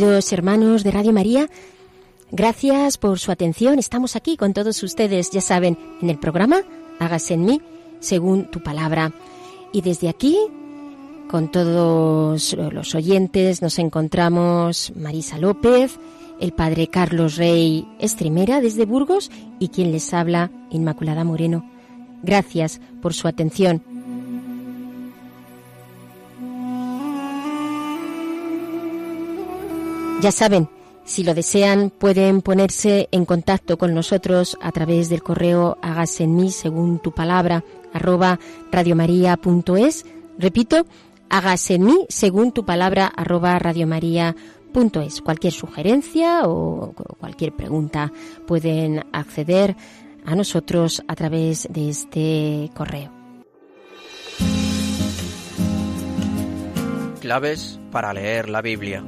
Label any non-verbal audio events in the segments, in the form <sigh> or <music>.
Queridos hermanos de Radio María, gracias por su atención. Estamos aquí con todos ustedes, ya saben, en el programa Hágase en mí según tu palabra. Y desde aquí, con todos los oyentes, nos encontramos Marisa López, el padre Carlos Rey Estrimera desde Burgos y quien les habla, Inmaculada Moreno. Gracias por su atención. Ya saben, si lo desean, pueden ponerse en contacto con nosotros a través del correo hágase en mí según tu palabra arroba radiomaria.es. Repito, hágase en mí según tu palabra arroba radiomaria.es. Cualquier sugerencia o cualquier pregunta pueden acceder a nosotros a través de este correo. Claves para leer la Biblia.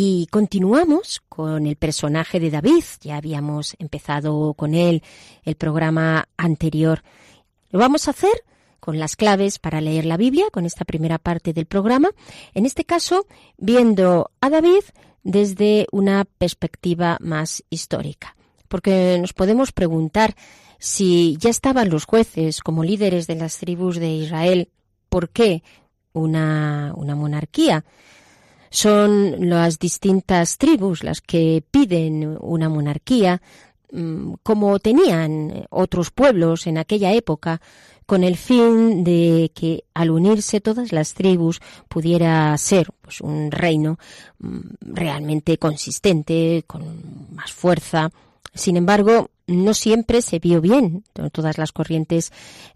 Y continuamos con el personaje de David. Ya habíamos empezado con él el programa anterior. Lo vamos a hacer con las claves para leer la Biblia, con esta primera parte del programa. En este caso, viendo a David desde una perspectiva más histórica. Porque nos podemos preguntar si ya estaban los jueces como líderes de las tribus de Israel, ¿por qué una, una monarquía? Son las distintas tribus las que piden una monarquía, mm, como tenían otros pueblos en aquella época, con el fin de que al unirse todas las tribus pudiera ser pues, un reino mm, realmente consistente, con más fuerza. Sin embargo, no siempre se vio bien. Todas las corrientes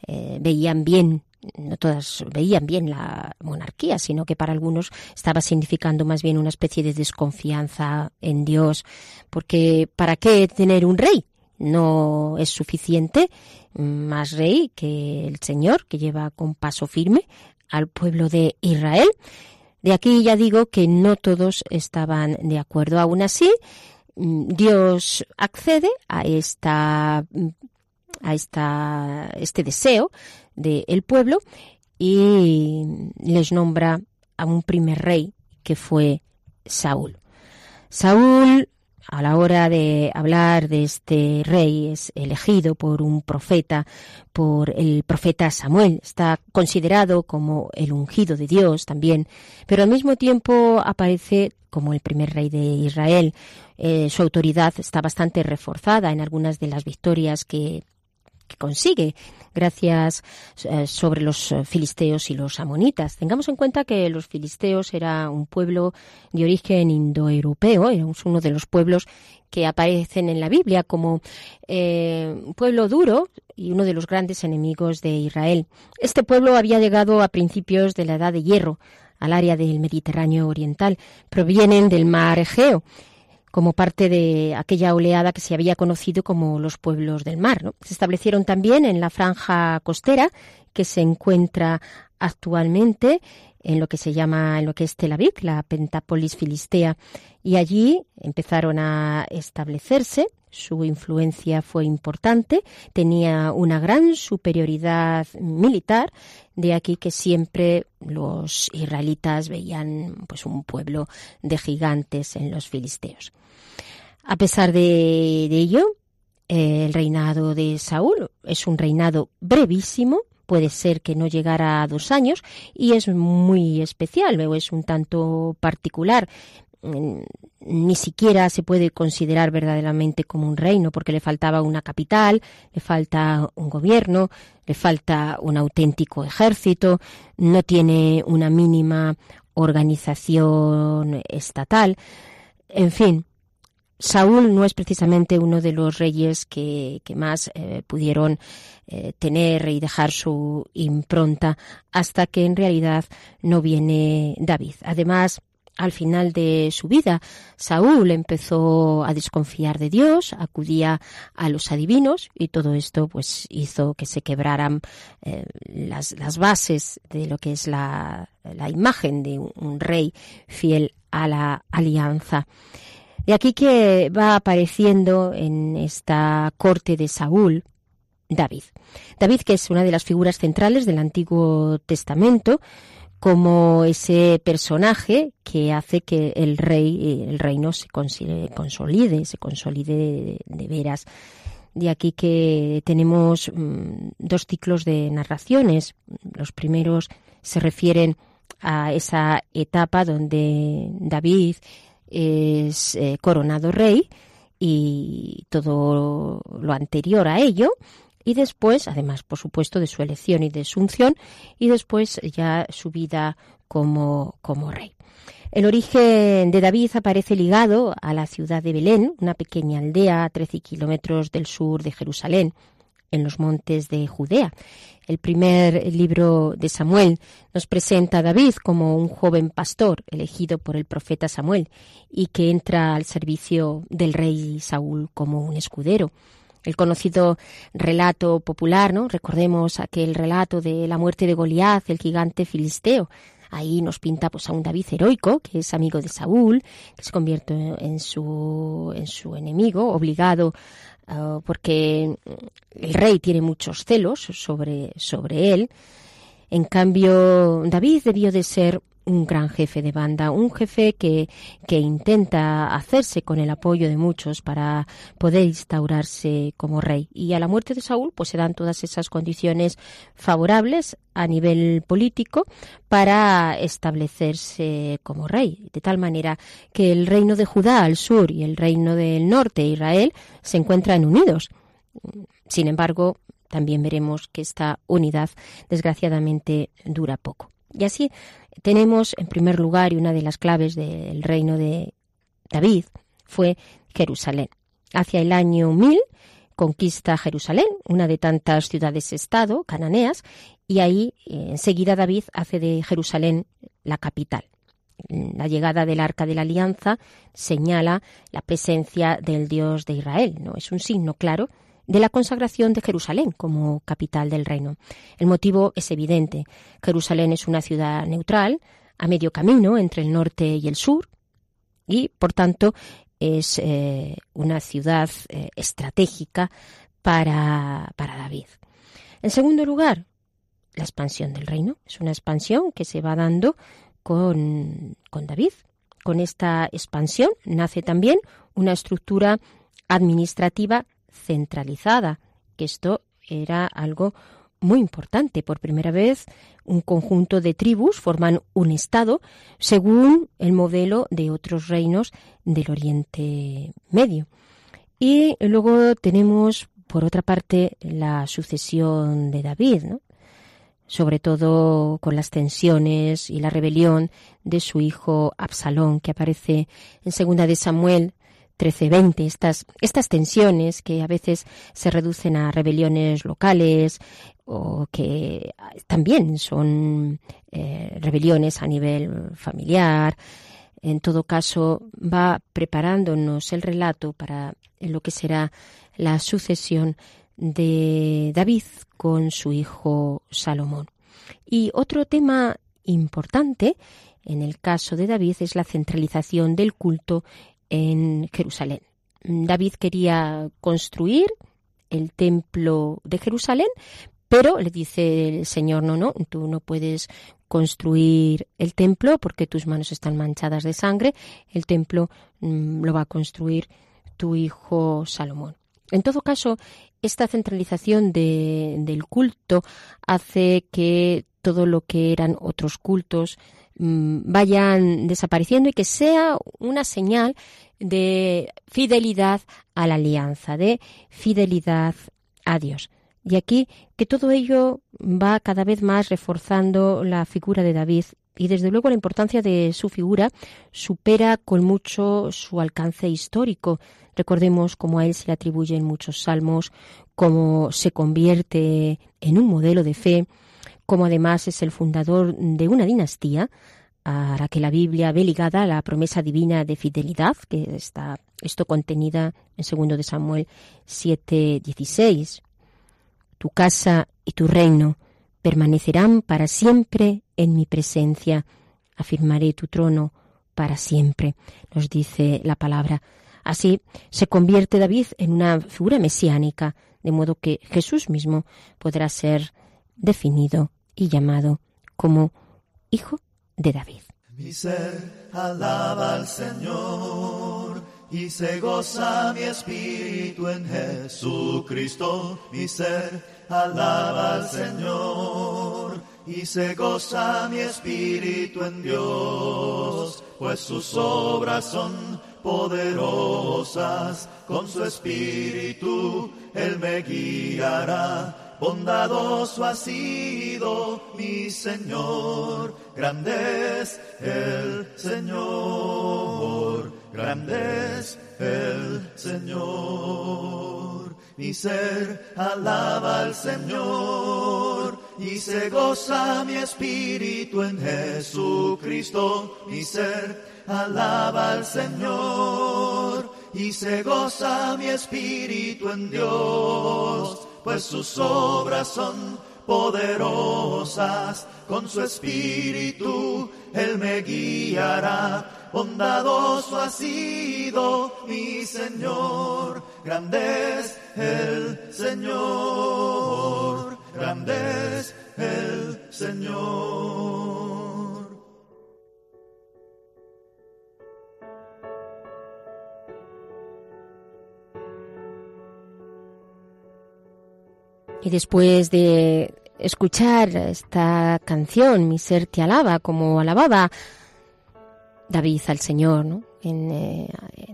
eh, veían bien no todas veían bien la monarquía, sino que para algunos estaba significando más bien una especie de desconfianza en Dios, porque ¿para qué tener un rey? No es suficiente más rey que el Señor, que lleva con paso firme al pueblo de Israel. De aquí ya digo que no todos estaban de acuerdo. Aún así, Dios accede a esta a esta, este deseo del pueblo y les nombra a un primer rey que fue Saúl. Saúl, a la hora de hablar de este rey, es elegido por un profeta, por el profeta Samuel. Está considerado como el ungido de Dios también, pero al mismo tiempo aparece como el primer rey de Israel. Eh, su autoridad está bastante reforzada en algunas de las victorias que consigue gracias eh, sobre los eh, filisteos y los amonitas. Tengamos en cuenta que los filisteos era un pueblo de origen indoeuropeo, era uno de los pueblos que aparecen en la Biblia como eh, un pueblo duro y uno de los grandes enemigos de Israel. Este pueblo había llegado a principios de la Edad de Hierro al área del Mediterráneo Oriental. Provienen del mar Egeo como parte de aquella oleada que se había conocido como los pueblos del mar. Se establecieron también en la franja costera que se encuentra actualmente en lo que se llama, en lo que es Tel Aviv, la Pentápolis filistea, y allí empezaron a establecerse. Su influencia fue importante, tenía una gran superioridad militar, de aquí que siempre los israelitas veían pues un pueblo de gigantes en los filisteos. A pesar de, de ello, el reinado de Saúl es un reinado brevísimo, puede ser que no llegara a dos años y es muy especial, es un tanto particular. Mm, ni siquiera se puede considerar verdaderamente como un reino porque le faltaba una capital, le falta un gobierno, le falta un auténtico ejército, no tiene una mínima organización estatal. En fin, Saúl no es precisamente uno de los reyes que, más eh, pudieron eh, tener y dejar su impronta hasta que en realidad no viene David. Además, al final de su vida, Saúl empezó a desconfiar de Dios, acudía a los adivinos y todo esto pues hizo que se quebraran eh, las, bases de lo que es la imagen de un rey fiel a la alianza. De aquí que va apareciendo en esta corte de Saúl David. David, que es una de las figuras centrales del Antiguo Testamento, como ese personaje que hace que el rey, el reino se consolide, se consolide de, veras. De aquí que tenemos mm, dos ciclos de narraciones. Los primeros se refieren a esa etapa donde David es eh, coronado rey y todo lo anterior a ello, y después, además, por supuesto, de su elección y de su unción, y después ya su vida como, como rey. El origen de David aparece ligado a la ciudad de Belén, una pequeña aldea a 13 kilómetros del sur de Jerusalén, en los montes de Judea. El primer libro de Samuel nos presenta a David como un joven pastor elegido por el profeta Samuel y que entra al servicio del rey Saúl como un escudero. El conocido relato popular, ¿no? Recordemos aquel relato de la muerte de Goliat, el gigante filisteo. Ahí nos pinta pues, a un David heroico, que es amigo de Saúl, que se convierte en su, en su enemigo, obligado Ah, porque el rey tiene muchos celos sobre, sobre él. En cambio, David debió de ser un gran jefe de banda, un jefe que, que intenta hacerse con el apoyo de muchos para poder instaurarse como rey. Y a la muerte de Saúl, pues se dan todas esas condiciones favorables a nivel político para establecerse como rey, de tal manera que el reino de Judá al sur y el reino del norte, Israel, se encuentran unidos. Sin embargo, también veremos que esta unidad desgraciadamente dura poco. Y así tenemos, en primer lugar, y una de las claves del reino de David fue Jerusalén. Hacia el año 1000 conquista Jerusalén, una de tantas ciudades-estado cananeas, y ahí eh, enseguida David hace de Jerusalén la capital. La llegada del arca de la alianza señala la presencia del Dios de Israel, ¿no? Es un signo claro de la consagración de Jerusalén como capital del reino. El motivo es evidente. Jerusalén es una ciudad neutral, a medio camino entre el norte y el sur, y por tanto es eh, una ciudad eh, estratégica para, para David. En segundo lugar, la expansión del reino. Es una expansión que se va dando con, con David. Con esta expansión nace también una estructura administrativa centralizada, que esto era algo muy importante. Por primera vez, un conjunto de tribus forman un Estado según el modelo de otros reinos del Oriente Medio. Y luego tenemos, por otra parte, la sucesión de David, sobre todo con las tensiones y la rebelión de su hijo Absalón, que aparece en Segunda de Samuel 13-20, estas, estas tensiones que a veces se reducen a rebeliones locales o que también son eh, rebeliones a nivel familiar. En todo caso, va preparándonos el relato para lo que será la sucesión de David con su hijo Salomón. Y otro tema importante en el caso de David es la centralización del culto en Jerusalén. David quería construir el templo de Jerusalén, pero le dice el Señor, no, no, tú no puedes construir el templo porque tus manos están manchadas de sangre, el templo mm, lo va a construir tu hijo Salomón. En todo caso, esta centralización del culto hace que todo lo que eran otros cultos vayan desapareciendo y que sea una señal de fidelidad a la alianza, de fidelidad a Dios. Y aquí que todo ello va cada vez más reforzando la figura de David y desde luego la importancia de su figura supera con mucho su alcance histórico. Recordemos cómo a él se le atribuyen muchos salmos, cómo se convierte en un modelo de fe, cómo además es el fundador de una dinastía a la que la Biblia ve ligada a la promesa divina de fidelidad, que está esto contenida en segundo de Samuel 7:16. Tu casa y tu reino permanecerán para siempre en mi presencia. Afirmaré tu trono para siempre, nos dice la palabra. Así se convierte David en una figura mesiánica, de modo que Jesús mismo podrá ser definido y llamado como Hijo de David. Mi ser alaba al Señor y se goza mi espíritu en Jesucristo. Mi ser alaba al Señor y se goza mi espíritu en Dios, pues sus obras son poderosas, con su espíritu Él me guiará bondadoso ha sido mi Señor, grande es el Señor, grande es el Señor. Mi ser alaba al Señor y se goza mi espíritu en Jesucristo. Mi ser alaba al Señor y se goza mi espíritu en Dios pues sus obras son poderosas, con su espíritu Él me guiará. Bondadoso ha sido mi Señor, grande es el Señor, grande es el Señor. Y después de escuchar esta canción, Mi ser te alaba, como alababa David al Señor, ¿no? en, eh,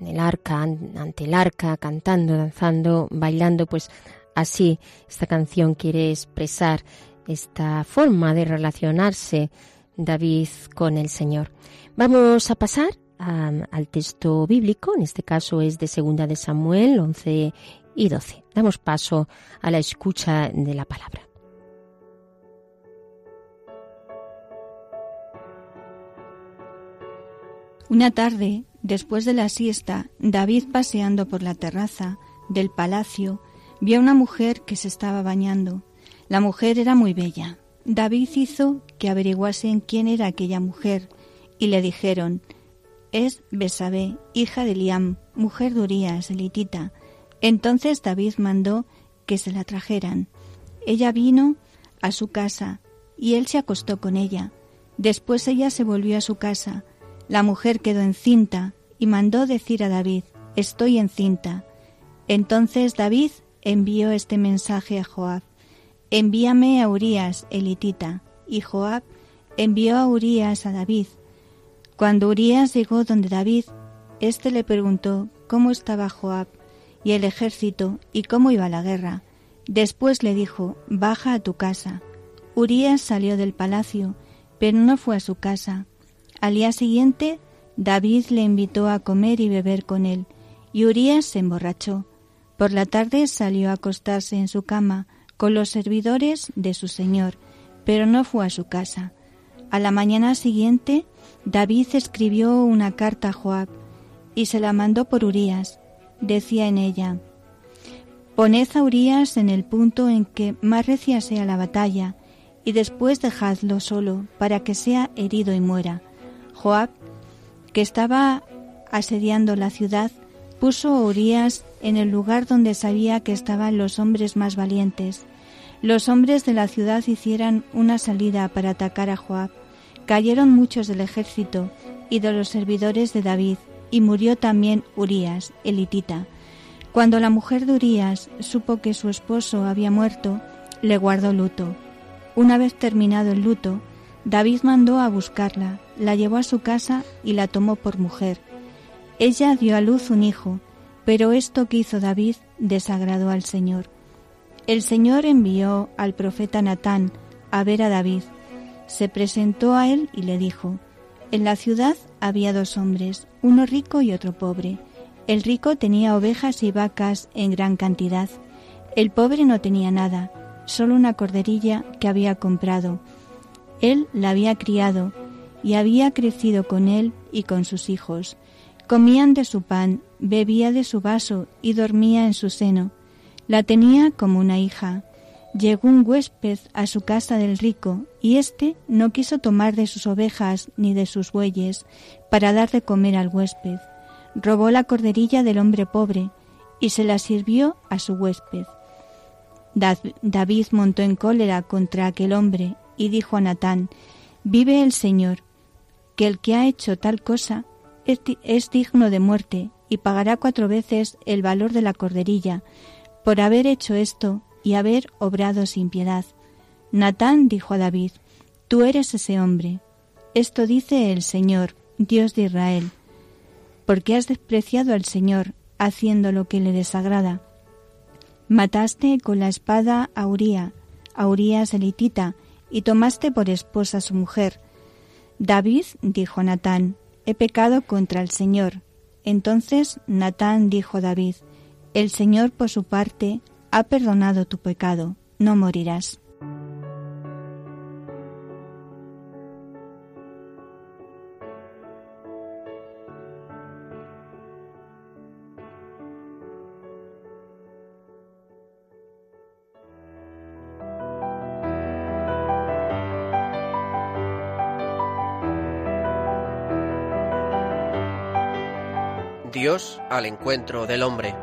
el arca, ante el arca, cantando, danzando, bailando, pues así esta canción quiere expresar esta forma de relacionarse David con el Señor. Vamos a pasar al texto bíblico, en este caso es de Segunda de Samuel 11 y 12. Damos paso a la escucha de la palabra. Una tarde, después de la siesta, David paseando por la terraza del palacio, vio a una mujer que se estaba bañando. La mujer era muy bella. David hizo que averiguasen quién era aquella mujer y le dijeron, es Besabé, hija de Liam, mujer de Urías, elitita, entonces David mandó que se la trajeran. Ella vino a su casa y él se acostó con ella. Después ella se volvió a su casa. La mujer quedó encinta y mandó decir a David, estoy encinta. Entonces David envió este mensaje a Joab, envíame a Urías, elitita. Y Joab envió a Urías a David. Cuando Urías llegó donde David, éste le preguntó cómo estaba Joab y el ejército y cómo iba la guerra. Después le dijo, baja a tu casa. Urías salió del palacio, pero no fue a su casa. Al día siguiente, David le invitó a comer y beber con él, y Urías se emborrachó. Por la tarde salió a acostarse en su cama con los servidores de su señor, pero no fue a su casa. A la mañana siguiente, David escribió una carta a Joab y se la mandó por Urías decía en ella, Poned a Urias en el punto en que más recia sea la batalla, y después dejadlo solo, para que sea herido y muera. Joab, que estaba asediando la ciudad, puso a Urias en el lugar donde sabía que estaban los hombres más valientes. Los hombres de la ciudad hicieron una salida para atacar a Joab. Cayeron muchos del ejército y de los servidores de David, y murió también Urías, elitita. Cuando la mujer de Urías supo que su esposo había muerto, le guardó luto. Una vez terminado el luto, David mandó a buscarla, la llevó a su casa y la tomó por mujer. Ella dio a luz un hijo, pero esto que hizo David desagradó al Señor. El Señor envió al profeta Natán a ver a David. Se presentó a él y le dijo, En la ciudad había dos hombres, uno rico y otro pobre. El rico tenía ovejas y vacas en gran cantidad. El pobre no tenía nada, solo una corderilla que había comprado. Él la había criado y había crecido con él y con sus hijos. Comían de su pan, bebía de su vaso y dormía en su seno. La tenía como una hija. Llegó un huésped a su casa del rico, y éste no quiso tomar de sus ovejas ni de sus bueyes para dar de comer al huésped. Robó la corderilla del hombre pobre y se la sirvió a su huésped. David montó en cólera contra aquel hombre y dijo a Natán, Vive el Señor, que el que ha hecho tal cosa es, digno de muerte y pagará cuatro veces el valor de la corderilla por haber hecho esto y haber obrado sin piedad. Natán dijo a David, Tú eres ese hombre. Esto dice el Señor, Dios de Israel, porque has despreciado al Señor, haciendo lo que le desagrada. Mataste con la espada a Uría, a Urías elitita, y tomaste por esposa a su mujer. David dijo a Natán, He pecado contra el Señor. Entonces Natán dijo a David, El Señor por su parte ha perdonado tu pecado, no morirás. Dios al encuentro del hombre.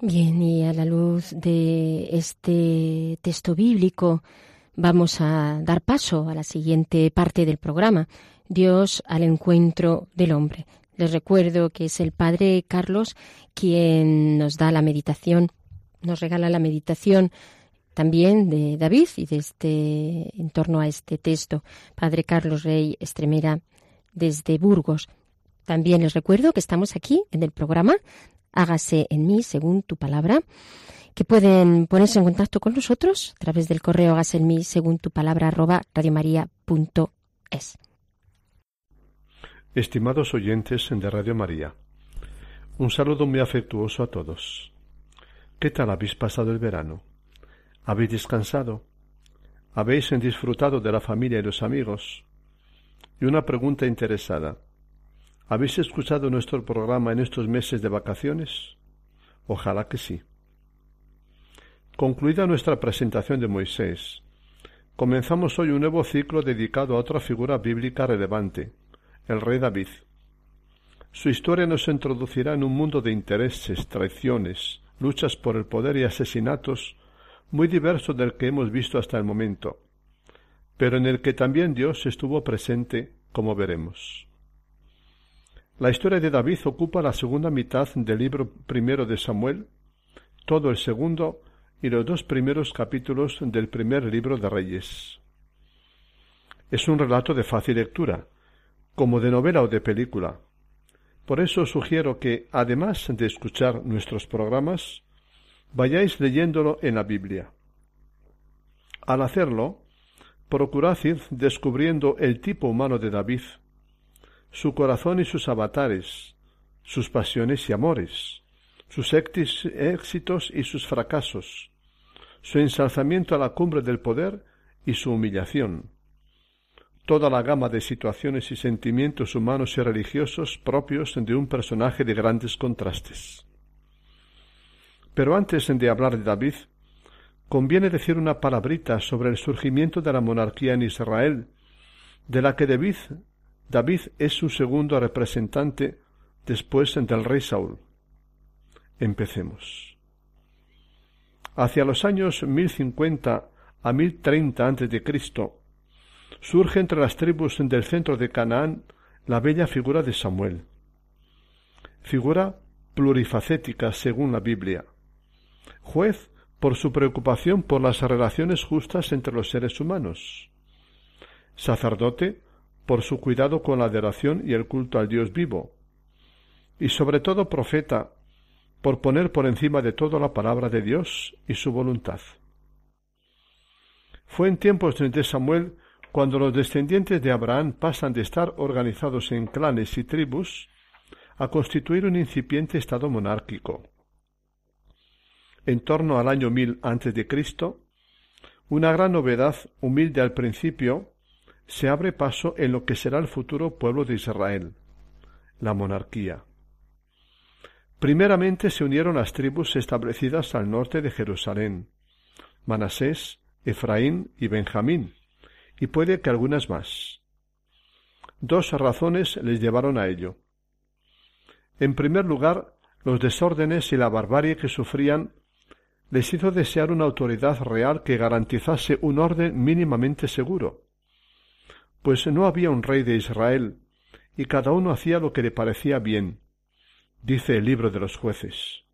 Bien, y a la luz de este texto bíblico vamos a dar paso a la siguiente parte del programa, Dios al encuentro del hombre. Les recuerdo que es el Padre Carlos quien nos da la meditación, nos regala la meditación también de David y de este en torno a este texto. Padre Carlos Rey Estremera desde Burgos. También les recuerdo que estamos aquí en el programa Hágase en mí según tu palabra, que pueden ponerse en contacto con nosotros a través del correo hágase en mí según tu palabra arroba radiomaria.es. Estimados oyentes de Radio María, un saludo muy afectuoso a todos. ¿Qué tal habéis pasado el verano? ¿Habéis descansado? ¿Habéis disfrutado de la familia y los amigos? Y una pregunta interesada. ¿Habéis escuchado nuestro programa en estos meses de vacaciones? Ojalá que sí. Concluida nuestra presentación de Moisés, comenzamos hoy un nuevo ciclo dedicado a otra figura bíblica relevante, el rey David. Su historia nos introducirá en un mundo de intereses, traiciones, luchas por el poder y asesinatos muy diverso del que hemos visto hasta el momento, pero en el que también Dios estuvo presente, como veremos. La historia de David ocupa la segunda mitad del libro primero de Samuel, todo el segundo y los dos primeros capítulos del primer libro de Reyes. Es un relato de fácil lectura, como de novela o de película. Por eso sugiero que, además de escuchar nuestros programas, vayáis leyéndolo en la Biblia. Al hacerlo, procurad descubriendo el tipo humano de David, su corazón y sus avatares, sus pasiones y amores, sus éxitos y sus fracasos, su ensalzamiento a la cumbre del poder y su humillación, toda la gama de situaciones y sentimientos humanos y religiosos propios de un personaje de grandes contrastes. Pero antes de hablar de David, conviene decir una palabrita sobre el surgimiento de la monarquía en Israel, de la que David, David es su segundo representante después del rey Saúl. Empecemos. Hacia los años 1050 a 1030 a.C., surge entre las tribus del centro de Canaán la bella figura de Samuel. Figura plurifacética según la Biblia. Juez por su preocupación por las relaciones justas entre los seres humanos. Sacerdote por su cuidado con la adoración y el culto al Dios vivo. Y sobre todo profeta por poner por encima de todo la palabra de Dios y su voluntad. Fue en tiempos de Samuel cuando los descendientes de Abraham pasan de estar organizados en clanes y tribus a constituir un incipiente estado monárquico. En torno al año mil antes de Cristo, una gran novedad, humilde al principio, se abre paso en lo que será el futuro pueblo de Israel, la monarquía. Primeramente se unieron las tribus establecidas al norte de Jerusalén, Manasés, Efraín y Benjamín, y puede que algunas más. Dos razones les llevaron a ello. En primer lugar, los desórdenes y la barbarie que sufrían les hizo desear una autoridad real que garantizase un orden mínimamente seguro, pues no había un rey de Israel, y cada uno hacía lo que le parecía bien, dice el libro de los jueces.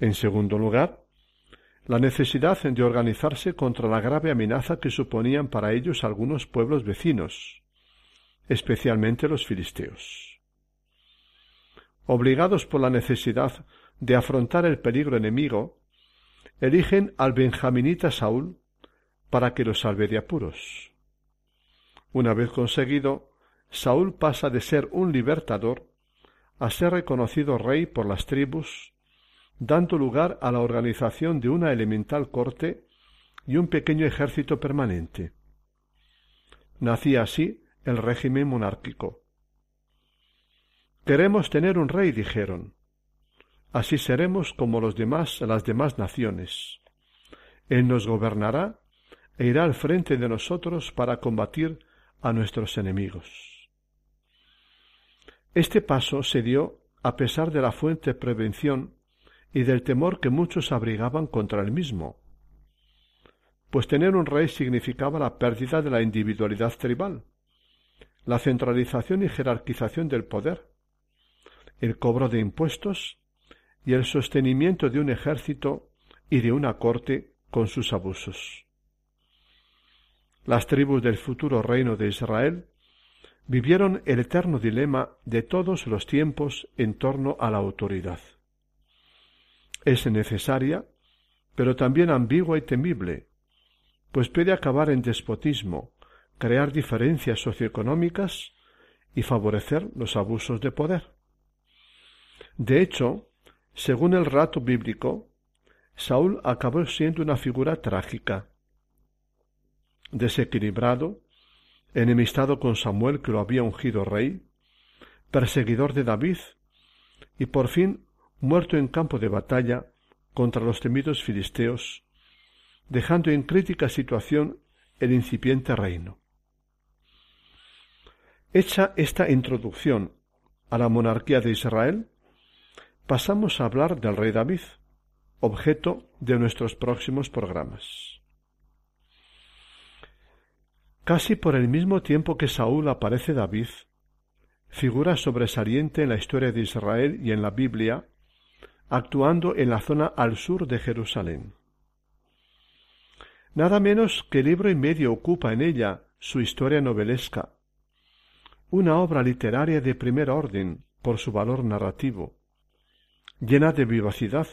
En segundo lugar, la necesidad de organizarse contra la grave amenaza que suponían para ellos algunos pueblos vecinos, especialmente los filisteos. Obligados por la necesidad de afrontar el peligro enemigo, eligen al benjaminita Saúl para que los salve de apuros. Una vez conseguido, Saúl pasa de ser un libertador a ser reconocido rey por las tribus dando lugar a la organización de una elemental corte y un pequeño ejército permanente. Nacía así el régimen monárquico. Queremos tener un rey, dijeron. Así seremos como los demás, las demás naciones. Él nos gobernará e irá al frente de nosotros para combatir a nuestros enemigos. Este paso se dio a pesar de la fuente prevención y del temor que muchos abrigaban contra el mismo, pues tener un rey significaba la pérdida de la individualidad tribal, la centralización y jerarquización del poder, el cobro de impuestos y el sostenimiento de un ejército y de una corte con sus abusos. Las tribus del futuro reino de Israel vivieron el eterno dilema de todos los tiempos en torno a la autoridad es necesaria, pero también ambigua y temible, pues puede acabar en despotismo, crear diferencias socioeconómicas y favorecer los abusos de poder. De hecho, según el rato bíblico, Saúl acabó siendo una figura trágica. Desequilibrado, enemistado con Samuel que lo había ungido rey, perseguidor de David, y por fin muerto en campo de batalla contra los temidos filisteos, dejando en crítica situación el incipiente reino. Hecha esta introducción a la monarquía de Israel, pasamos a hablar del rey David, objeto de nuestros próximos programas. Casi por el mismo tiempo que Saúl aparece David, figura sobresaliente en la historia de Israel y en la Biblia, actuando en la zona al sur de Jerusalén. Nada menos que libro y medio ocupa en ella su historia novelesca, una obra literaria de primer orden por su valor narrativo, llena de vivacidad,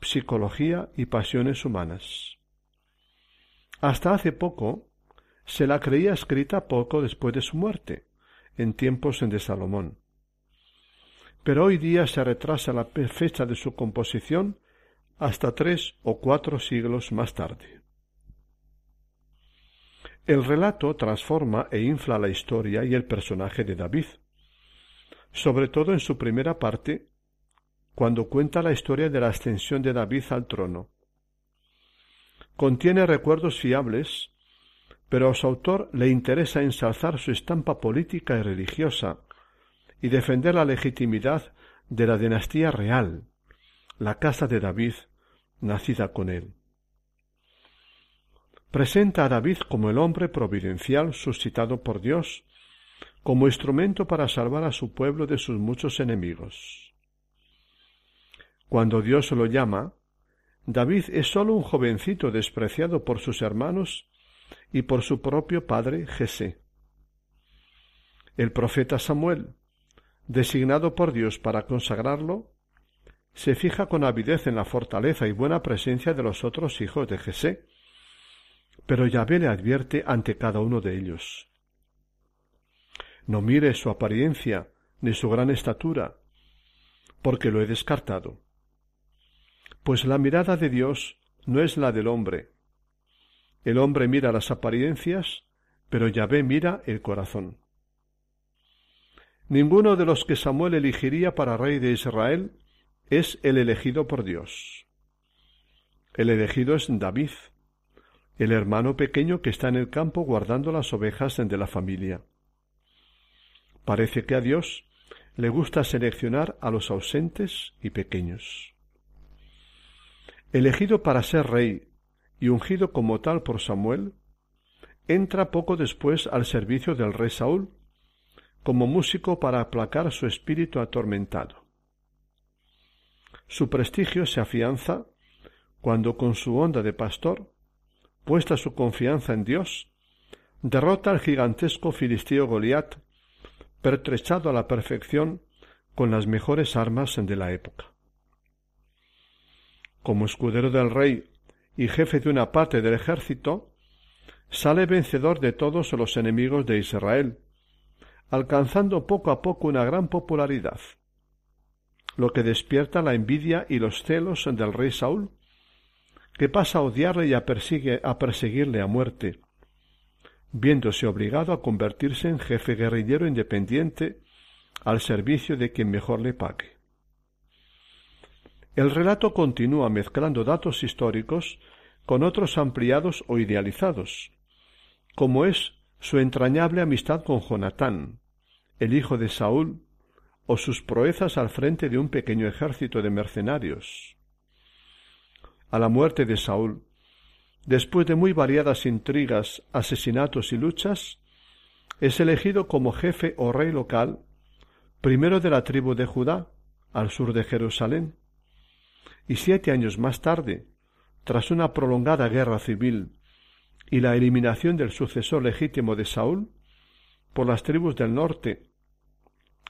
psicología y pasiones humanas. Hasta hace poco se la creía escrita poco después de su muerte, en tiempos de Salomón pero hoy día se retrasa la fecha de su composición hasta tres o cuatro siglos más tarde. El relato transforma e infla la historia y el personaje de David, sobre todo en su primera parte, cuando cuenta la historia de la ascensión de David al trono. Contiene recuerdos fiables, pero a su autor le interesa ensalzar su estampa política y religiosa y defender la legitimidad de la dinastía real, la casa de David, nacida con él. Presenta a David como el hombre providencial suscitado por Dios, como instrumento para salvar a su pueblo de sus muchos enemigos. Cuando Dios lo llama, David es sólo un jovencito despreciado por sus hermanos y por su propio padre Jesé. El profeta Samuel, designado por Dios para consagrarlo, se fija con avidez en la fortaleza y buena presencia de los otros hijos de Jesé, pero Yahvé le advierte ante cada uno de ellos. No mire su apariencia ni su gran estatura, porque lo he descartado. Pues la mirada de Dios no es la del hombre. El hombre mira las apariencias, pero Yahvé mira el corazón. Ninguno de los que Samuel elegiría para rey de Israel es el elegido por Dios. El elegido es David, el hermano pequeño que está en el campo guardando las ovejas de la familia. Parece que a Dios le gusta seleccionar a los ausentes y pequeños. Elegido para ser rey y ungido como tal por Samuel, entra poco después al servicio del rey Saúl como músico para aplacar su espíritu atormentado. Su prestigio se afianza cuando con su onda de pastor, puesta su confianza en Dios, derrota al gigantesco filisteo Goliat, pertrechado a la perfección con las mejores armas de la época. Como escudero del rey y jefe de una parte del ejército, sale vencedor de todos los enemigos de Israel, alcanzando poco a poco una gran popularidad, lo que despierta la envidia y los celos del rey Saúl, que pasa a odiarle y a, a perseguirle a muerte, viéndose obligado a convertirse en jefe guerrillero independiente al servicio de quien mejor le pague. El relato continúa mezclando datos históricos con otros ampliados o idealizados, como es su entrañable amistad con Jonatán, el hijo de Saúl, o sus proezas al frente de un pequeño ejército de mercenarios. A la muerte de Saúl, después de muy variadas intrigas, asesinatos y luchas, es elegido como jefe o rey local, primero de la tribu de Judá, al sur de Jerusalén, y siete años más tarde, tras una prolongada guerra civil y la eliminación del sucesor legítimo de Saúl por las tribus del norte,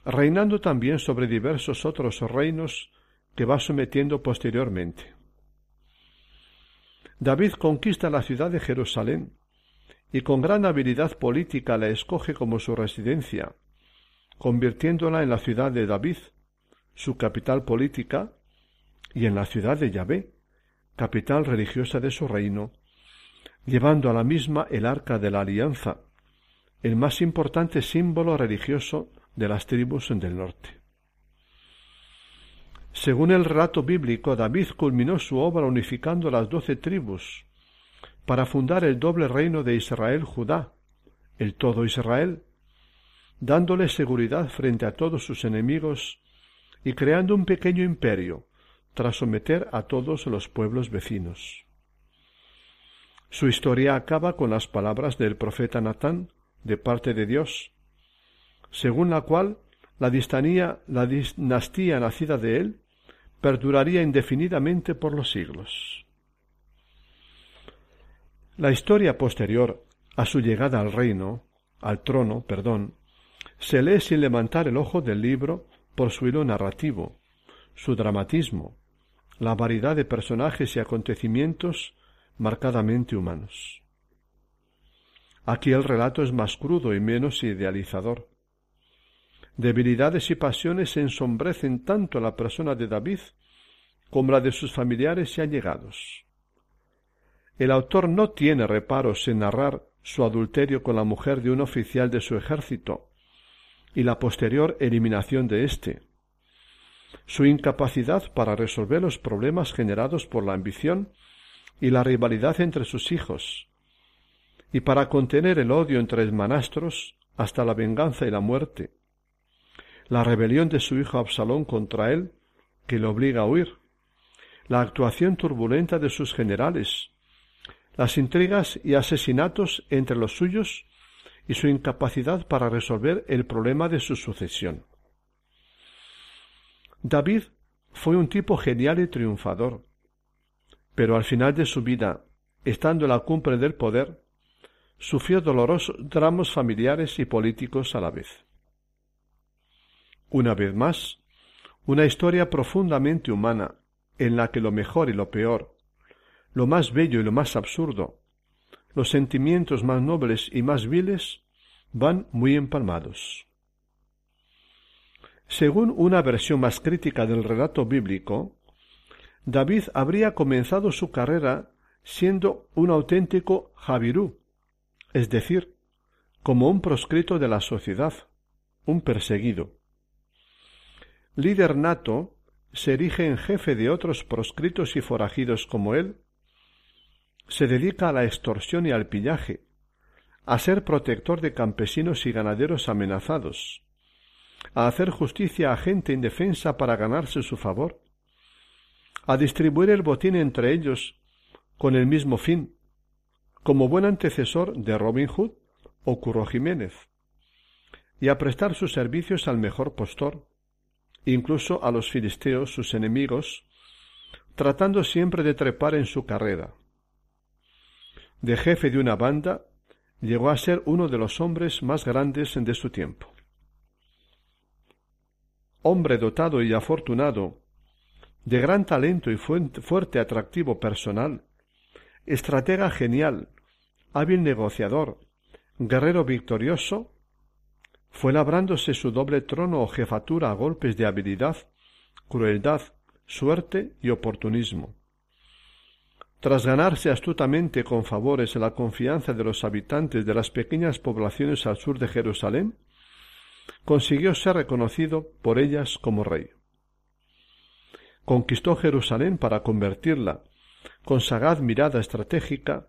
reinando también sobre diversos otros reinos que va sometiendo posteriormente. David conquista la ciudad de Jerusalén y con gran habilidad política la escoge como su residencia, convirtiéndola en la ciudad de David, su capital política, y en la ciudad de Yahvé, capital religiosa de su reino, llevando a la misma el arca de la alianza, el más importante símbolo religioso de las tribus del norte. Según el relato bíblico, David culminó su obra unificando las doce tribus para fundar el doble reino de Israel-Judá, el todo Israel, dándole seguridad frente a todos sus enemigos y creando un pequeño imperio tras someter a todos los pueblos vecinos. Su historia acaba con las palabras del profeta Natán de parte de Dios, según la cual la, la dinastía nacida de él perduraría indefinidamente por los siglos. La historia posterior a su llegada al reino, al trono, perdón, se lee sin levantar el ojo del libro por su hilo narrativo, su dramatismo, la variedad de personajes y acontecimientos marcadamente humanos. Aquí el relato es más crudo y menos idealizador. Debilidades y pasiones ensombrecen tanto a la persona de David como la de sus familiares y allegados. El autor no tiene reparos en narrar su adulterio con la mujer de un oficial de su ejército y la posterior eliminación de éste, su incapacidad para resolver los problemas generados por la ambición y la rivalidad entre sus hijos, y para contener el odio entre hermanastros hasta la venganza y la muerte, la rebelión de su hijo Absalón contra él, que le obliga a huir, la actuación turbulenta de sus generales, las intrigas y asesinatos entre los suyos y su incapacidad para resolver el problema de su sucesión. David fue un tipo genial y triunfador, pero al final de su vida, estando en la cumbre del poder, sufrió dolorosos dramas familiares y políticos a la vez. Una vez más, una historia profundamente humana, en la que lo mejor y lo peor, lo más bello y lo más absurdo, los sentimientos más nobles y más viles van muy empalmados. Según una versión más crítica del relato bíblico, David habría comenzado su carrera siendo un auténtico Javirú, es decir, como un proscrito de la sociedad, un perseguido. Líder nato, se erige en jefe de otros proscritos y forajidos como él, se dedica a la extorsión y al pillaje, a ser protector de campesinos y ganaderos amenazados, a hacer justicia a gente indefensa para ganarse su favor, a distribuir el botín entre ellos con el mismo fin, como buen antecesor de Robin Hood o Curro Jiménez, y a prestar sus servicios al mejor postor, incluso a los filisteos, sus enemigos, tratando siempre de trepar en su carrera. De jefe de una banda, llegó a ser uno de los hombres más grandes de su tiempo. Hombre dotado y afortunado, de gran talento y fuerte atractivo personal, estratega genial, hábil negociador, guerrero victorioso, fue labrándose su doble trono o jefatura a golpes de habilidad, crueldad, suerte y oportunismo. Tras ganarse astutamente con favores la confianza de los habitantes de las pequeñas poblaciones al sur de Jerusalén, consiguió ser reconocido por ellas como rey. Conquistó Jerusalén para convertirla, con sagaz mirada estratégica,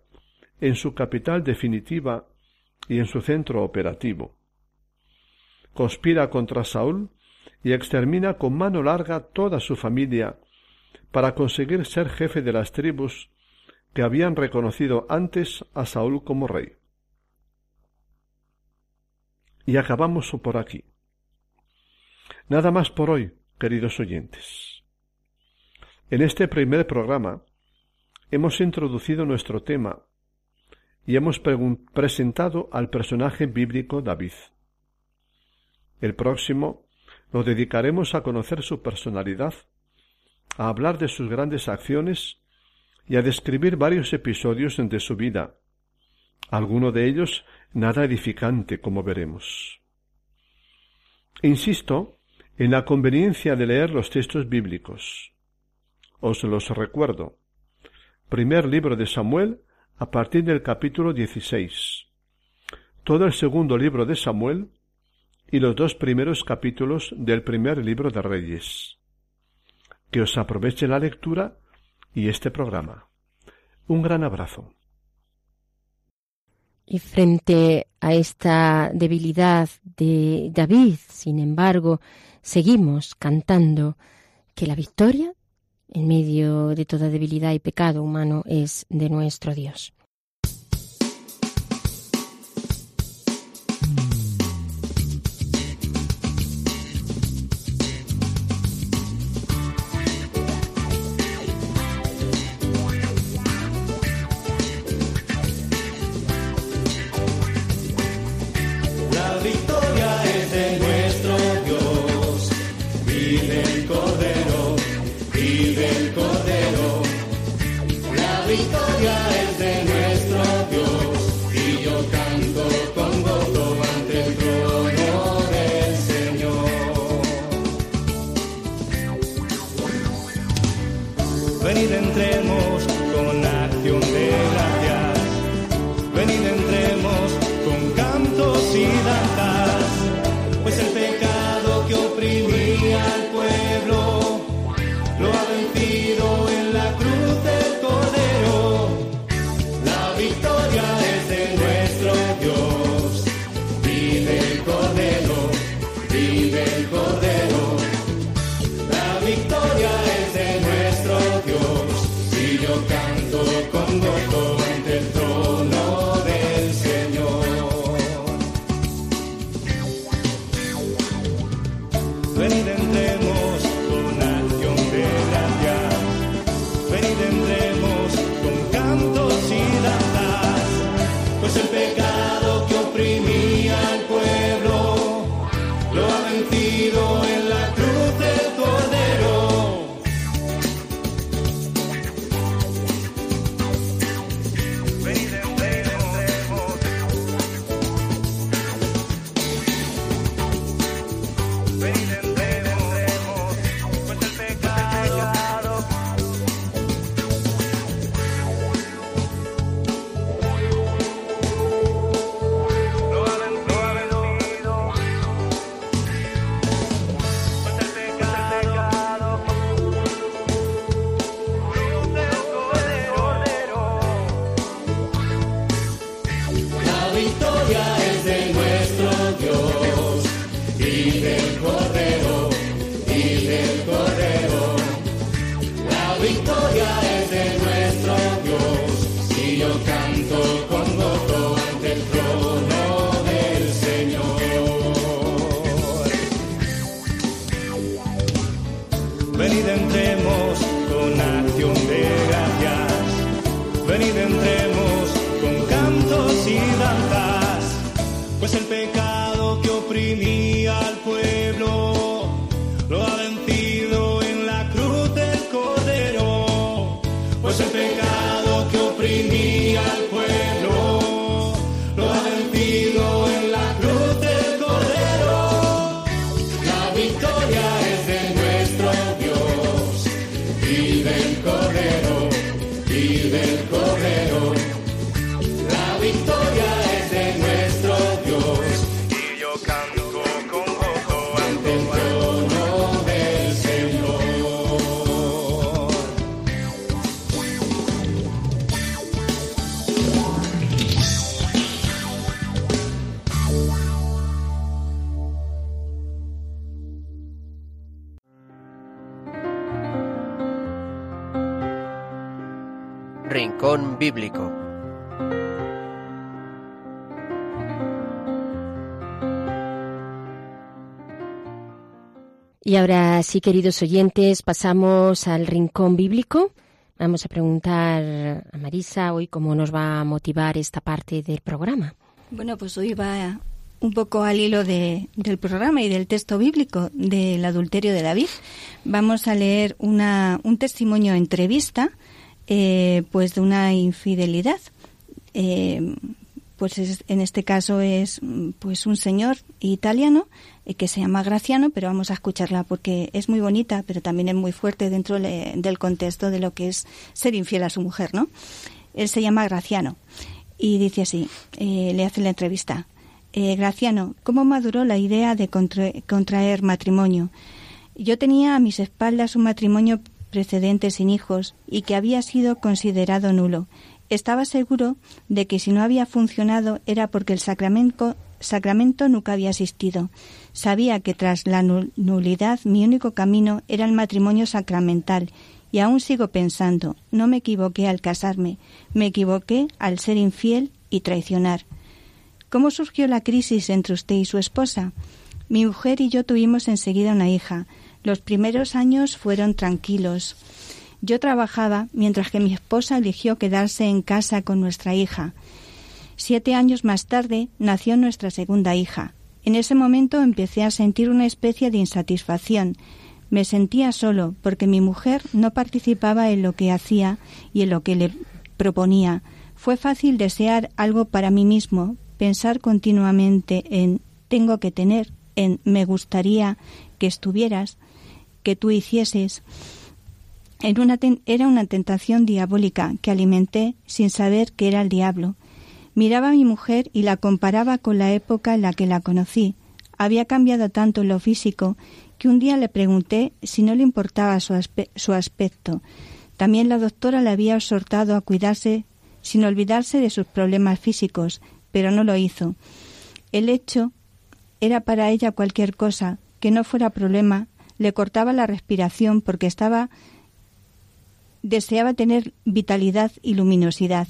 en su capital definitiva y en su centro operativo conspira contra Saúl y extermina con mano larga toda su familia para conseguir ser jefe de las tribus que habían reconocido antes a Saúl como rey. Y acabamos por aquí. Nada más por hoy, queridos oyentes. En este primer programa hemos introducido nuestro tema y hemos presentado al personaje bíblico David. El próximo lo dedicaremos a conocer su personalidad, a hablar de sus grandes acciones y a describir varios episodios de su vida, alguno de ellos nada edificante, como veremos. Insisto en la conveniencia de leer los textos bíblicos. Os los recuerdo. Primer libro de Samuel a partir del capítulo 16. Todo el segundo libro de Samuel y los dos primeros capítulos del primer libro de Reyes. Que os aproveche la lectura y este programa. Un gran abrazo. Y frente a esta debilidad de David, sin embargo, seguimos cantando que la victoria, en medio de toda debilidad y pecado humano, es de nuestro Dios. Pues el pecado ahora sí, queridos oyentes, pasamos al rincón bíblico. Vamos a preguntar a Marisa hoy cómo nos va a motivar esta parte del programa. Bueno, pues hoy va un poco al hilo de- del programa y del texto bíblico del adulterio de David. Vamos a leer una, un testimonio entrevista eh, pues de una infidelidad. Eh, pues es- en este caso es pues un señor italiano que se llama Graciano, pero vamos a escucharla porque es muy bonita, pero también es muy fuerte dentro del contexto de lo que es ser infiel a su mujer, ¿no? Él se llama Graciano y dice así, eh, le hace la entrevista. Eh, Graciano, ¿cómo maduró la idea de contra- contraer matrimonio? Yo tenía a mis espaldas un matrimonio precedente sin hijos y que había sido considerado nulo. Estaba seguro de que si no había funcionado era porque el sacramento, sacramento nunca había existido. Sabía que tras la nul- nulidad mi único camino era el matrimonio sacramental y aún sigo pensando, no me equivoqué al casarme, me equivoqué al ser infiel y traicionar. ¿Cómo surgió la crisis entre usted y su esposa? Mi mujer y yo tuvimos enseguida una hija. Los primeros años fueron tranquilos. Yo trabajaba mientras que mi esposa eligió quedarse en casa con nuestra hija. Siete años más tarde nació nuestra segunda hija. En ese momento empecé a sentir una especie de insatisfacción. Me sentía solo porque mi mujer no participaba en lo que hacía y en lo que le proponía. Fue fácil desear algo para mí mismo, pensar continuamente en tengo que tener, en me gustaría que estuvieras, que tú hicieses. Era una tentación diabólica que alimenté sin saber que era el diablo. Miraba a mi mujer y la comparaba con la época en la que la conocí. Había cambiado tanto en lo físico que un día le pregunté si no le importaba su, su aspecto. También la doctora le había exhortado a cuidarse sin olvidarse de sus problemas físicos, pero no lo hizo. El hecho era para ella cualquier cosa que no fuera problema. Le cortaba la respiración porque estaba deseaba tener vitalidad y luminosidad.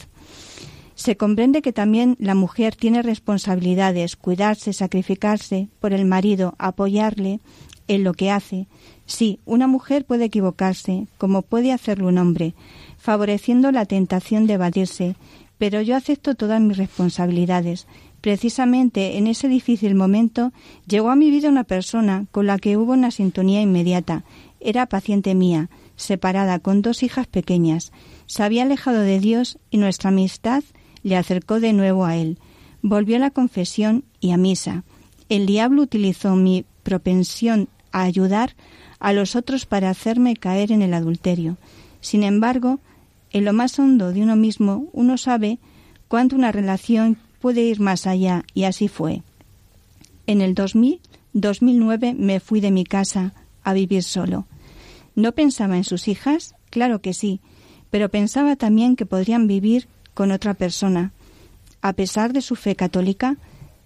Se comprende que también la mujer tiene responsabilidades, cuidarse, sacrificarse por el marido, apoyarle en lo que hace. Sí, una mujer puede equivocarse, como puede hacerlo un hombre, favoreciendo la tentación de evadirse, pero yo acepto todas mis responsabilidades. Precisamente en ese difícil momento llegó a mi vida una persona con la que hubo una sintonía inmediata. Era paciente mía, separada con dos hijas pequeñas. Se había alejado de Dios y nuestra amistad le acercó de nuevo a Él. Volvió a la confesión y a misa. El diablo utilizó mi propensión a ayudar a los otros para hacerme caer en el adulterio. Sin embargo, en lo más hondo de uno mismo, uno sabe cuánto una relación puede ir más allá, y así fue. En el 2000, 2009 me fui de mi casa a vivir solo. ¿No pensaba en sus hijas? Claro que sí, pero pensaba también que podrían vivir con otra persona. A pesar de su fe católica,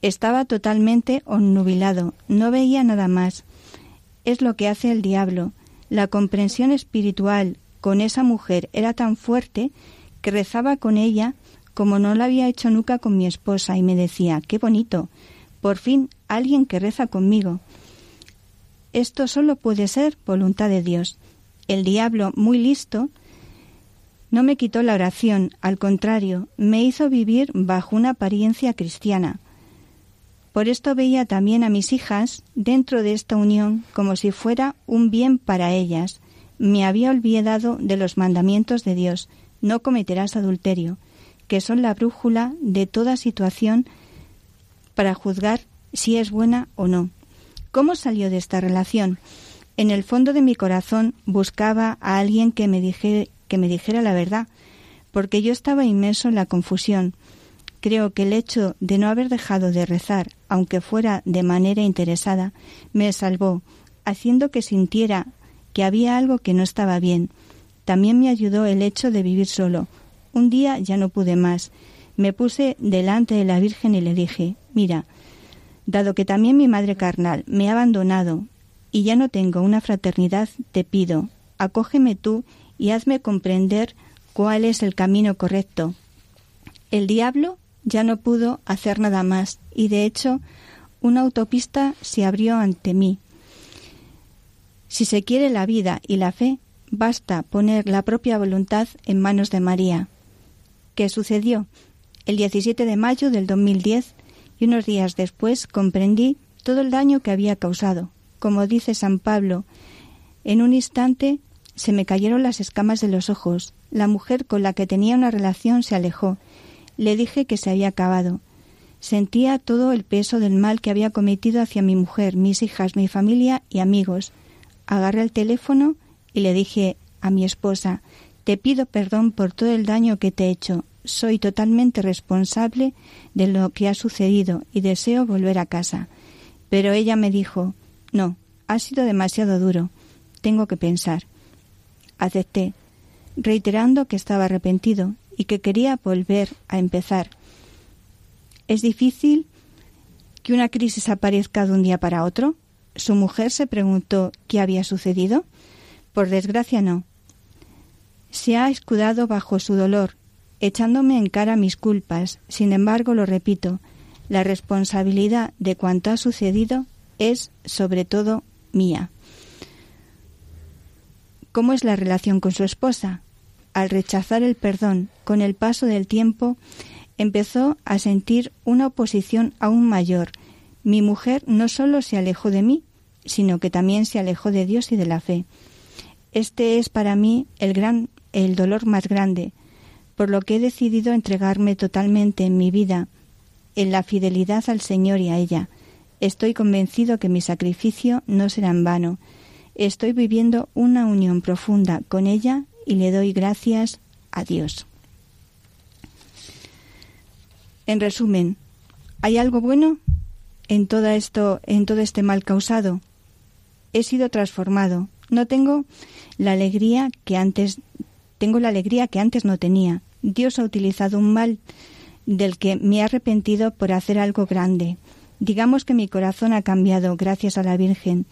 estaba totalmente onnubilado, no veía nada más. Es lo que hace el diablo. La comprensión espiritual con esa mujer era tan fuerte que rezaba con ella como no lo había hecho nunca con mi esposa y me decía, qué bonito, por fin alguien que reza conmigo. Esto solo puede ser voluntad de Dios. El diablo, muy listo, no me quitó la oración, al contrario, me hizo vivir bajo una apariencia cristiana. Por esto veía también a mis hijas dentro de esta unión como si fuera un bien para ellas. Me había olvidado de los mandamientos de Dios, no cometerás adulterio, que son la brújula de toda situación para juzgar si es buena o no. ¿Cómo salió de esta relación? En el fondo de mi corazón buscaba a alguien que me, que me dijera la verdad, porque yo estaba inmerso en la confusión. Creo que el hecho de no haber dejado de rezar, aunque fuera de manera interesada, me salvó, haciendo que sintiera que había algo que no estaba bien. También me ayudó el hecho de vivir solo. Un día ya no pude más. Me puse delante de la Virgen y le dije, mira, dado que también mi madre carnal me ha abandonado y ya no tengo una fraternidad, te pido, acógeme tú y hazme comprender cuál es el camino correcto. El diablo ya no pudo hacer nada más y de hecho una autopista se abrió ante mí. Si se quiere la vida y la fe, basta poner la propia voluntad en manos de María. ¿Qué sucedió? El 17 de mayo del 2010 y unos días después comprendí todo el daño que había causado. Como dice San Pablo, en un instante se me cayeron las escamas de los ojos. La mujer con la que tenía una relación se alejó. Le dije que se había acabado. Sentía todo el peso del mal que había cometido hacia mi mujer, mis hijas, mi familia y amigos. Agarré el teléfono y le dije a mi esposa Te pido perdón por todo el daño que te he hecho. Soy totalmente responsable de lo que ha sucedido y deseo volver a casa. Pero ella me dijo No, ha sido demasiado duro. Tengo que pensar. Acepté, reiterando que estaba arrepentido y que quería volver a empezar. ¿Es difícil que una crisis aparezca de un día para otro? Su mujer se preguntó qué había sucedido. Por desgracia no. Se ha escudado bajo su dolor, echándome en cara mis culpas. Sin embargo, lo repito, la responsabilidad de cuanto ha sucedido es sobre todo mía. ¿Cómo es la relación con su esposa? Al rechazar el perdón con el paso del tiempo, empezó a sentir una oposición aún mayor. Mi mujer no solo se alejó de mí, sino que también se alejó de Dios y de la fe. Este es para mí el gran el dolor más grande, por lo que he decidido entregarme totalmente en mi vida en la fidelidad al Señor y a ella. Estoy convencido que mi sacrificio no será en vano. Estoy viviendo una unión profunda con ella y le doy gracias a Dios. En resumen, ¿hay algo bueno en todo esto, en todo este mal causado? He sido transformado. No tengo la alegría que antes tengo la alegría que antes no tenía. Dios ha utilizado un mal del que me he arrepentido por hacer algo grande. Digamos que mi corazón ha cambiado gracias a la Virgen,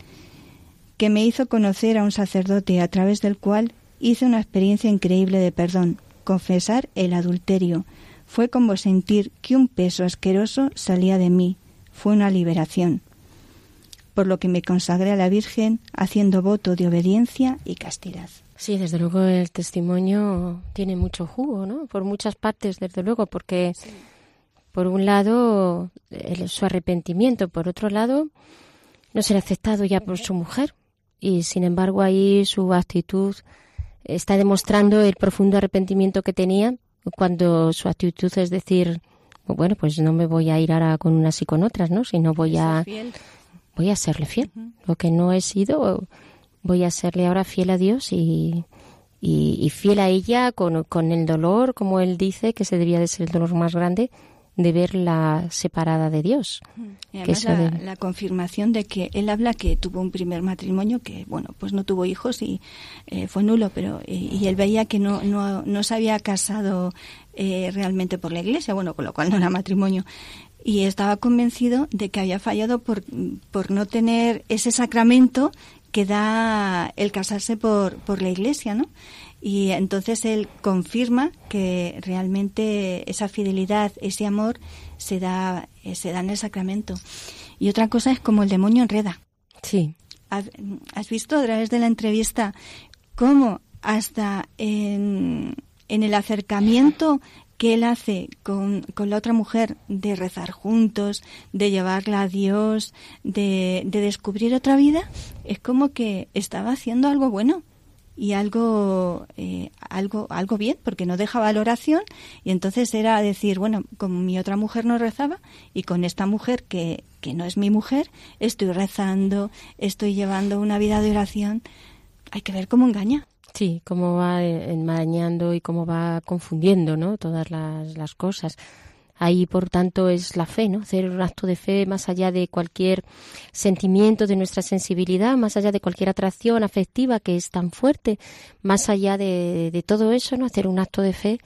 que me hizo conocer a un sacerdote a través del cual hice una experiencia increíble de perdón. Confesar el adulterio. Fue como sentir que un peso asqueroso salía de mí. Fue una liberación. Por lo que me consagré a la Virgen haciendo voto de obediencia y castidad. Sí, desde luego el testimonio tiene mucho jugo, ¿no? Por muchas partes, desde luego, porque por un lado su arrepentimiento, por otro lado no ser aceptado ya por su mujer y sin embargo ahí su actitud está demostrando el profundo arrepentimiento que tenía cuando su actitud es decir, bueno, pues no me voy a ir ahora con unas y con otras, ¿no? Sino voy a voy a serle fiel. Lo que no he sido voy a serle ahora fiel a Dios y, y, fiel a ella con, con, el dolor, como él dice, que se debía de ser el dolor más grande de verla separada de Dios. Y además la, confirmación de que él habla que tuvo un primer matrimonio que, bueno, pues no tuvo hijos y eh, fue nulo, pero y, él veía que no, no, no se había casado eh, realmente por la iglesia, bueno, con lo cual no era matrimonio. Y estaba convencido de que había fallado por, por no tener ese sacramento que da el casarse por, por la iglesia, ¿no? Y entonces él confirma que realmente esa fidelidad, ese amor, se da, eh, se da en el sacramento. Y otra cosa es como el demonio enreda. Sí. ¿Has visto a través de la entrevista cómo hasta en, en el acercamiento que él hace con, con, la otra mujer de rezar juntos, de llevarla a Dios, de, de, descubrir otra vida, es como que estaba haciendo algo bueno y algo, eh, algo, algo bien, porque no dejaba la oración y entonces era decir, bueno, como mi otra mujer no rezaba y con esta mujer que, que no es mi mujer, estoy rezando, estoy llevando una vida de oración, hay que ver cómo engaña. Sí, cómo va enmarañando y cómo va confundiendo, ¿no? Todas las, las cosas. Ahí, por tanto, es la fe, ¿no? Hacer un acto de fe más allá de cualquier sentimiento de nuestra sensibilidad, más allá de cualquier atracción afectiva que es tan fuerte, más allá de, todo eso, ¿no? Hacer un acto de fe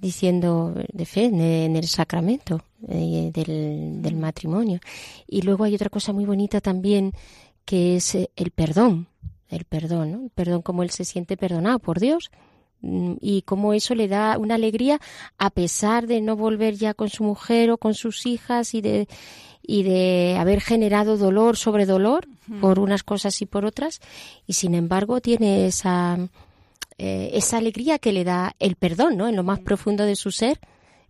diciendo, de fe en, el sacramento eh, del, del matrimonio. Y luego hay otra cosa muy bonita también, que es el perdón, el perdón, ¿no? El perdón como él se siente perdonado por Dios y cómo eso le da una alegría a pesar de no volver ya con su mujer o con sus hijas y de y de haber generado dolor sobre dolor por unas cosas y por otras y sin embargo tiene esa eh, esa alegría que le da el perdón, ¿no? En lo más profundo de su ser,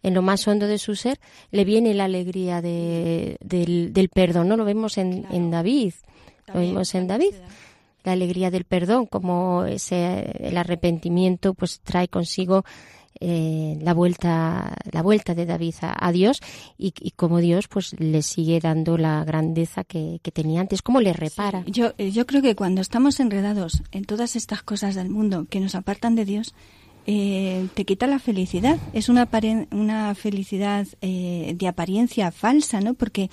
en lo más hondo de su ser, le viene la alegría de, del, del, perdón, ¿no? Lo vemos en, claro. en David, también, lo vemos en David la alegría del perdón, como ese el arrepentimiento pues trae consigo eh, la vuelta la vuelta de David a, a Dios y, y, como Dios pues le sigue dando la grandeza que, que tenía antes, cómo le repara. Sí, yo, yo creo que cuando estamos enredados en todas estas cosas del mundo que nos apartan de Dios, eh, te quita la felicidad. Es una, una felicidad eh, de apariencia falsa, ¿no? Porque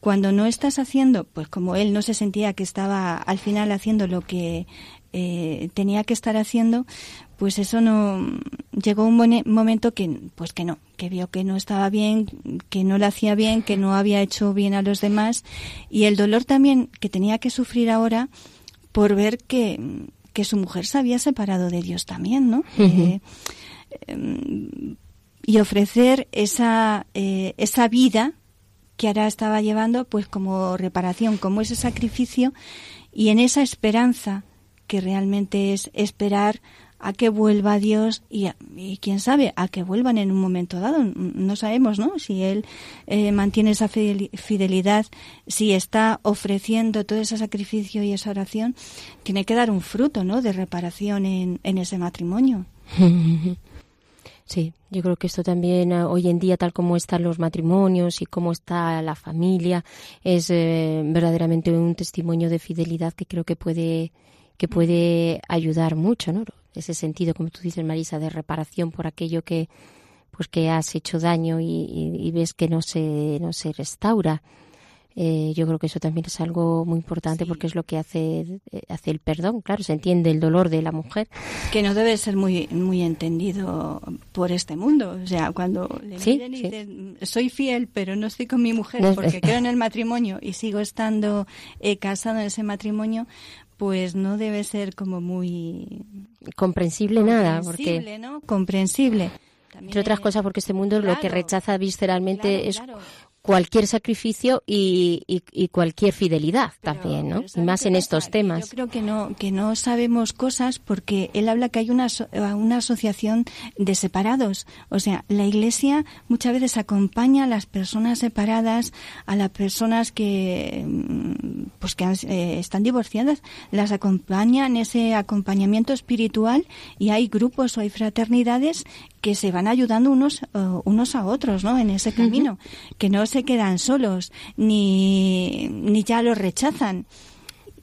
cuando no estás haciendo, pues como él no se sentía que estaba al final haciendo lo que eh, tenía que estar haciendo, pues eso no llegó un momento que pues que no, que vio que no estaba bien, que no lo hacía bien, que no había hecho bien a los demás y el dolor también que tenía que sufrir ahora por ver que, que su mujer se había separado de Dios también, ¿no? Uh -huh. eh, y ofrecer esa, eh, esa vida que ahora estaba llevando pues como reparación, como ese sacrificio y en esa esperanza que realmente es esperar a que vuelva Dios y, y, quién sabe, a que vuelvan en un momento dado. No sabemos, ¿no? Si Él eh, mantiene esa fidelidad, si está ofreciendo todo ese sacrificio y esa oración, tiene que dar un fruto, ¿no? De reparación en, en ese matrimonio. <laughs> Sí, yo creo que esto también uh, hoy en día, tal como están los matrimonios y cómo está la familia, es eh, verdaderamente un testimonio de fidelidad que creo que puede que puede ayudar mucho, ¿no? Ese sentido, como tú dices, Marisa, de reparación por aquello que pues que has hecho daño y, y ves que no se no se restaura. Eh, yo creo que eso también es algo muy importante sí. porque es lo que hace, eh, hace el perdón. Claro, se entiende el dolor de la mujer. Que no debe ser muy, muy entendido por este mundo. O sea, cuando le sí, miren y sí. dicen, soy fiel, pero no estoy con mi mujer no, porque creo en el matrimonio y sigo estando eh, casado en ese matrimonio, pues no debe ser como muy comprensible, comprensible nada, porque ¿no? comprensible. También Entre otras cosas, porque este mundo claro, lo que rechaza visceralmente claro, es claro cualquier sacrificio y, y, y cualquier fidelidad pero, también, ¿no? Y más en estos temas. Yo creo que no que no sabemos cosas porque él habla que hay una una asociación de separados, o sea, la Iglesia muchas veces acompaña a las personas separadas, a las personas que pues que han, eh, están divorciadas, las acompaña en ese acompañamiento espiritual y hay grupos o hay fraternidades que se van ayudando unos uh, unos a otros, ¿no? En ese camino, uh -huh. que no se quedan solos ni ni ya los rechazan.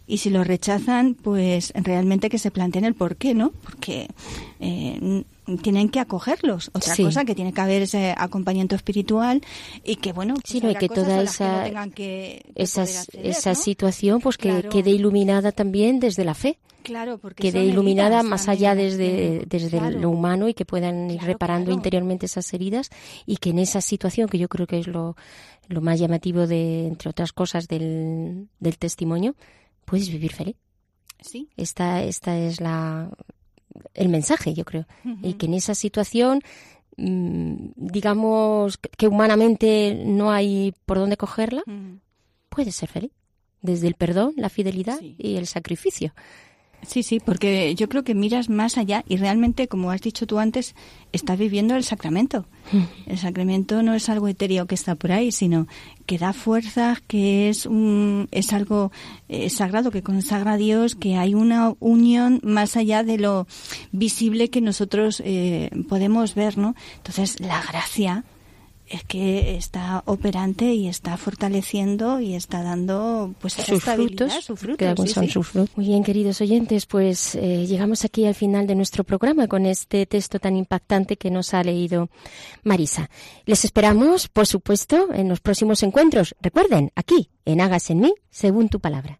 Y si los rechazan, pues realmente que se planteen el por qué, ¿no? Porque eh, tienen que acogerlos. Otra sí. cosa que tiene que haber ese acompañamiento espiritual y que bueno, pues sí, no, y que toda esa que no que, que esas, acceder, esa ¿no? situación pues que claro. quede iluminada también desde la fe. Claro, porque quede iluminada más allá desde, desde claro. lo humano y que puedan ir claro, reparando claro. interiormente esas heridas y que en esa situación, que yo creo que es lo, lo más llamativo de, entre otras cosas, del, del testimonio, puedes vivir feliz. Sí. Esta, esta es la, el mensaje, yo creo. Uh -huh. Y que en esa situación, mmm, digamos, que humanamente no hay por dónde cogerla, uh -huh. puedes ser feliz. Desde el perdón, la fidelidad sí. y el sacrificio. Sí, sí, porque yo creo que miras más allá y realmente, como has dicho tú antes, estás viviendo el sacramento. El sacramento no es algo etéreo que está por ahí, sino que da fuerza, que es un, es algo eh, sagrado que consagra a Dios, que hay una unión más allá de lo visible que nosotros eh, podemos ver, ¿no? Entonces, la gracia es que está operante y está fortaleciendo y está dando pues sus frutos, sus frutos, son sus frutos. Muy bien, queridos oyentes, pues eh, llegamos aquí al final de nuestro programa con este texto tan impactante que nos ha leído Marisa. Les esperamos, por supuesto, en los próximos encuentros. Recuerden, aquí, en Hagas en mí, según tu palabra.